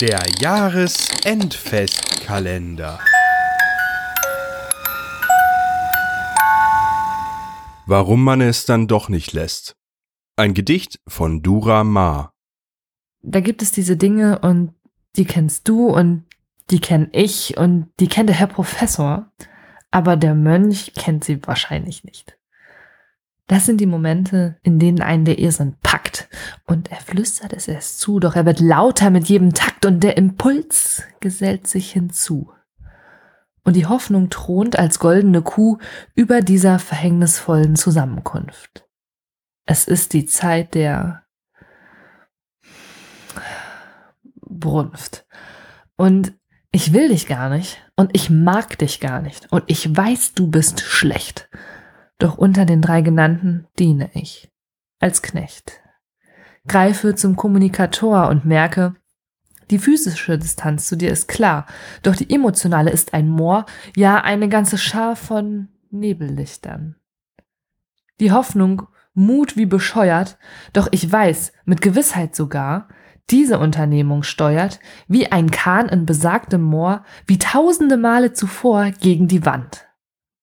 Der Jahresendfestkalender. Warum man es dann doch nicht lässt. Ein Gedicht von Dura Ma. Da gibt es diese Dinge und die kennst du und die kenn ich und die kennt der Herr Professor, aber der Mönch kennt sie wahrscheinlich nicht. Das sind die Momente, in denen einen der Irrsinn packt und er flüstert es erst zu, doch er wird lauter mit jedem Takt und der Impuls gesellt sich hinzu. Und die Hoffnung thront als goldene Kuh über dieser verhängnisvollen Zusammenkunft. Es ist die Zeit der Brunft. Und ich will dich gar nicht und ich mag dich gar nicht und ich weiß, du bist schlecht. Doch unter den drei genannten diene ich. Als Knecht. Greife zum Kommunikator und merke, die physische Distanz zu dir ist klar, doch die emotionale ist ein Moor, ja eine ganze Schar von Nebellichtern. Die Hoffnung, Mut wie bescheuert, doch ich weiß, mit Gewissheit sogar, diese Unternehmung steuert, wie ein Kahn in besagtem Moor, wie tausende Male zuvor gegen die Wand.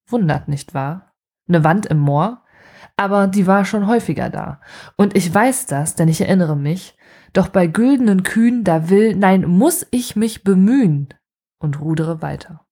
Wundert, nicht wahr? Eine Wand im Moor, aber die war schon häufiger da. Und ich weiß das, denn ich erinnere mich, doch bei güldenen Kühen, da will, nein, muss ich mich bemühen und rudere weiter.